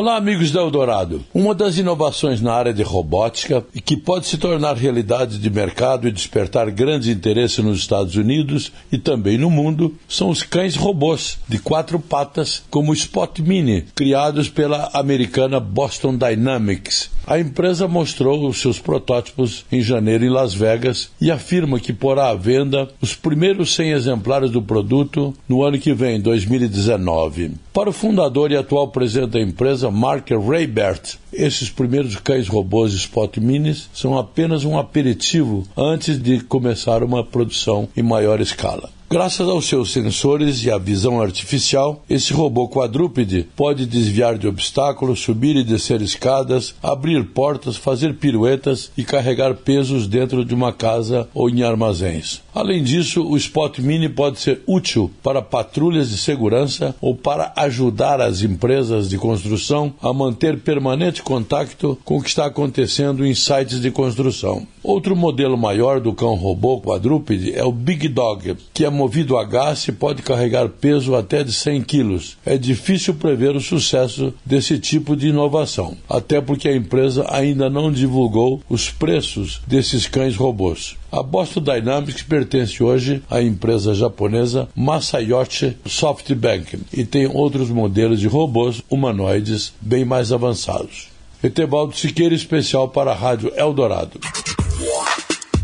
Olá, amigos da Eldorado. Uma das inovações na área de robótica e que pode se tornar realidade de mercado e despertar grande interesse nos Estados Unidos e também no mundo são os cães robôs de quatro patas, como o Spot Mini, criados pela americana Boston Dynamics. A empresa mostrou os seus protótipos em janeiro em Las Vegas e afirma que porá à venda os primeiros 100 exemplares do produto no ano que vem, 2019. Para o fundador e atual presidente da empresa, Mark Raybert, esses primeiros cães robôs Spot Minis são apenas um aperitivo antes de começar uma produção em maior escala. Graças aos seus sensores e à visão artificial, esse robô quadrúpede pode desviar de obstáculos, subir e descer escadas, abrir portas, fazer piruetas e carregar pesos dentro de uma casa ou em armazéns. Além disso, o Spot Mini pode ser útil para patrulhas de segurança ou para ajudar as empresas de construção a manter permanente contato com o que está acontecendo em sites de construção. Outro modelo maior do cão robô quadrúpede é o Big Dog, que é movido a gás e pode carregar peso até de 100 quilos. É difícil prever o sucesso desse tipo de inovação, até porque a empresa ainda não divulgou os preços desses cães robôs. A Boston Dynamics pertence hoje à empresa japonesa Masayoshi Softbank e tem outros modelos de robôs humanoides bem mais avançados. Etebaldo Siqueira, especial para a Rádio Eldorado.